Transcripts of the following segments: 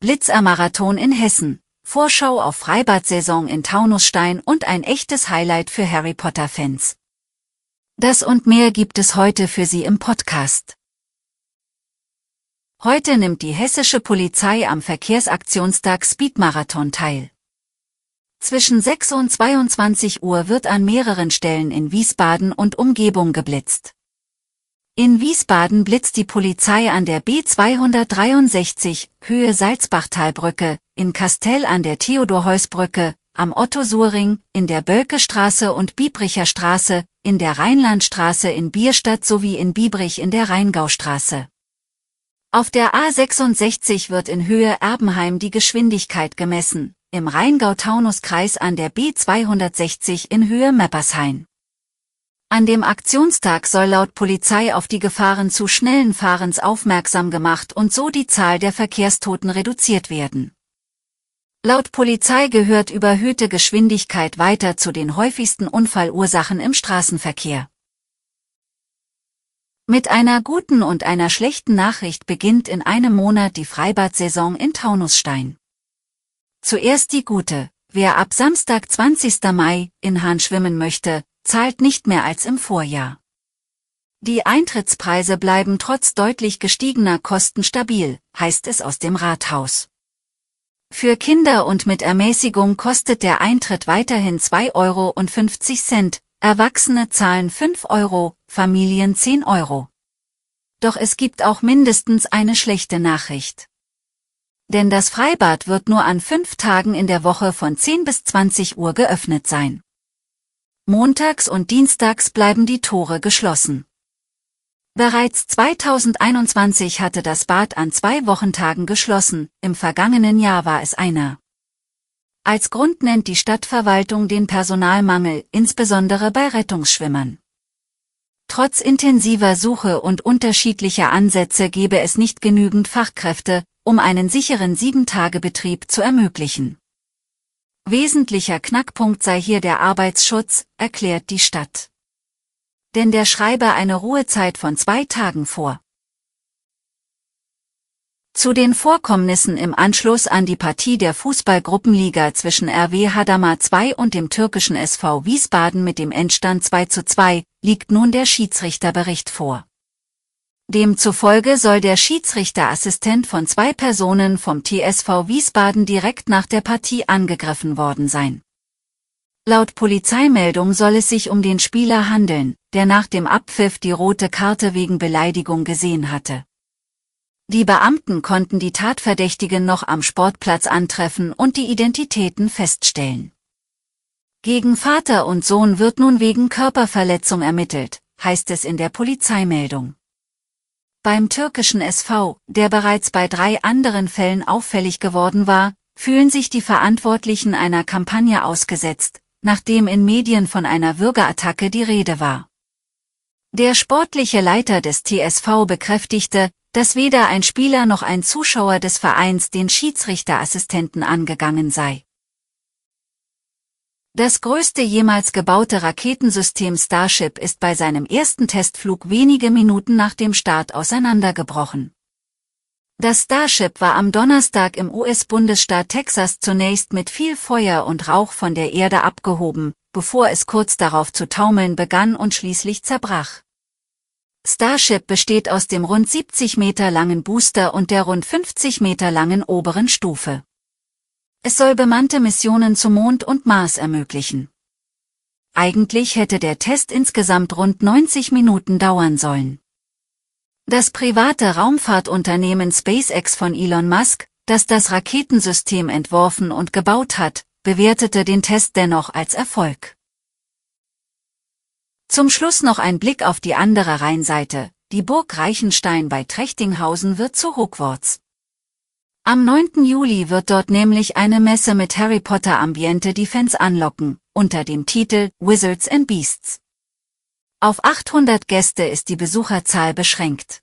Blitzermarathon in Hessen, Vorschau auf Freibad-Saison in Taunusstein und ein echtes Highlight für Harry Potter-Fans. Das und mehr gibt es heute für Sie im Podcast. Heute nimmt die hessische Polizei am Verkehrsaktionstag Speedmarathon teil. Zwischen 6 und 22 Uhr wird an mehreren Stellen in Wiesbaden und Umgebung geblitzt. In Wiesbaden blitzt die Polizei an der B263, Höhe Salzbachtalbrücke, in Kastell an der Theodor-Heuss-Brücke, am Otto-Suhr-Ring, in der Bölke-Straße und Biebricher Straße, in der Rheinlandstraße in Bierstadt sowie in Biebrich in der Rheingaustraße. Auf der A66 wird in Höhe Erbenheim die Geschwindigkeit gemessen, im Rheingau-Taunus-Kreis an der B260 in Höhe Meppershain. An dem Aktionstag soll laut Polizei auf die Gefahren zu schnellen Fahrens aufmerksam gemacht und so die Zahl der Verkehrstoten reduziert werden. Laut Polizei gehört überhöhte Geschwindigkeit weiter zu den häufigsten Unfallursachen im Straßenverkehr. Mit einer guten und einer schlechten Nachricht beginnt in einem Monat die Freibad-Saison in Taunusstein. Zuerst die gute. Wer ab Samstag 20. Mai in Hahn schwimmen möchte, zahlt nicht mehr als im Vorjahr. Die Eintrittspreise bleiben trotz deutlich gestiegener Kosten stabil, heißt es aus dem Rathaus. Für Kinder und mit Ermäßigung kostet der Eintritt weiterhin 2,50 Euro, Erwachsene zahlen 5 Euro, Familien 10 Euro. Doch es gibt auch mindestens eine schlechte Nachricht. Denn das Freibad wird nur an fünf Tagen in der Woche von 10 bis 20 Uhr geöffnet sein. Montags und Dienstags bleiben die Tore geschlossen. Bereits 2021 hatte das Bad an zwei Wochentagen geschlossen, im vergangenen Jahr war es einer. Als Grund nennt die Stadtverwaltung den Personalmangel, insbesondere bei Rettungsschwimmern. Trotz intensiver Suche und unterschiedlicher Ansätze gebe es nicht genügend Fachkräfte, um einen sicheren Sieben-Tage-Betrieb zu ermöglichen. Wesentlicher Knackpunkt sei hier der Arbeitsschutz, erklärt die Stadt. Denn der schreibe eine Ruhezeit von zwei Tagen vor. Zu den Vorkommnissen im Anschluss an die Partie der Fußballgruppenliga zwischen RW Hadamar 2 und dem türkischen SV Wiesbaden mit dem Endstand 2 zu 2 liegt nun der Schiedsrichterbericht vor. Demzufolge soll der Schiedsrichterassistent von zwei Personen vom TSV Wiesbaden direkt nach der Partie angegriffen worden sein. Laut Polizeimeldung soll es sich um den Spieler handeln, der nach dem Abpfiff die rote Karte wegen Beleidigung gesehen hatte. Die Beamten konnten die Tatverdächtigen noch am Sportplatz antreffen und die Identitäten feststellen. Gegen Vater und Sohn wird nun wegen Körperverletzung ermittelt, heißt es in der Polizeimeldung. Beim türkischen SV, der bereits bei drei anderen Fällen auffällig geworden war, fühlen sich die Verantwortlichen einer Kampagne ausgesetzt, nachdem in Medien von einer Würgerattacke die Rede war. Der sportliche Leiter des TSV bekräftigte, dass weder ein Spieler noch ein Zuschauer des Vereins den Schiedsrichterassistenten angegangen sei. Das größte jemals gebaute Raketensystem Starship ist bei seinem ersten Testflug wenige Minuten nach dem Start auseinandergebrochen. Das Starship war am Donnerstag im US-Bundesstaat Texas zunächst mit viel Feuer und Rauch von der Erde abgehoben, bevor es kurz darauf zu taumeln begann und schließlich zerbrach. Starship besteht aus dem rund 70 Meter langen Booster und der rund 50 Meter langen oberen Stufe. Es soll bemannte Missionen zum Mond und Mars ermöglichen. Eigentlich hätte der Test insgesamt rund 90 Minuten dauern sollen. Das private Raumfahrtunternehmen SpaceX von Elon Musk, das das Raketensystem entworfen und gebaut hat, bewertete den Test dennoch als Erfolg. Zum Schluss noch ein Blick auf die andere Rheinseite. Die Burg Reichenstein bei Trechtinghausen wird zu Hogwarts. Am 9. Juli wird dort nämlich eine Messe mit Harry Potter Ambiente die Fans anlocken, unter dem Titel Wizards and Beasts. Auf 800 Gäste ist die Besucherzahl beschränkt.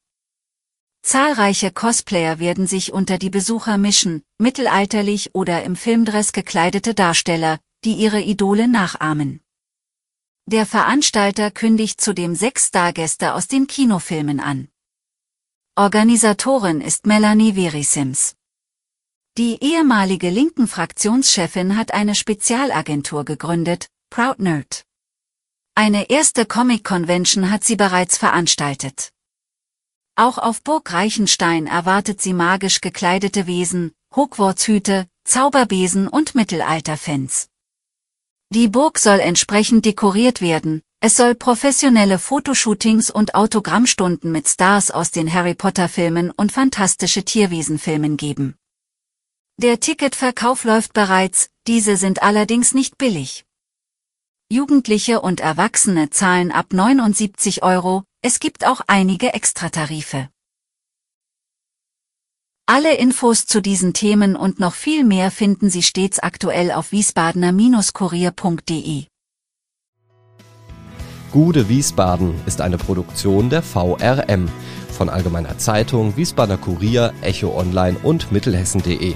Zahlreiche Cosplayer werden sich unter die Besucher mischen, mittelalterlich oder im Filmdress gekleidete Darsteller, die ihre Idole nachahmen. Der Veranstalter kündigt zudem sechs Stargäste aus den Kinofilmen an. Organisatorin ist Melanie Verisims. Die ehemalige linken Fraktionschefin hat eine Spezialagentur gegründet, Proud Nerd. Eine erste Comic-Convention hat sie bereits veranstaltet. Auch auf Burg Reichenstein erwartet sie magisch gekleidete Wesen, Hogwarts-Hüte, Zauberbesen und Mittelalter-Fans. Die Burg soll entsprechend dekoriert werden, es soll professionelle Fotoshootings und Autogrammstunden mit Stars aus den Harry Potter Filmen und fantastische Tierwesenfilmen geben. Der Ticketverkauf läuft bereits, diese sind allerdings nicht billig. Jugendliche und Erwachsene zahlen ab 79 Euro, es gibt auch einige Extratarife. Alle Infos zu diesen Themen und noch viel mehr finden Sie stets aktuell auf wiesbadener-kurier.de. Gude Wiesbaden ist eine Produktion der VRM von Allgemeiner Zeitung, Wiesbadener Kurier, Echo Online und Mittelhessen.de.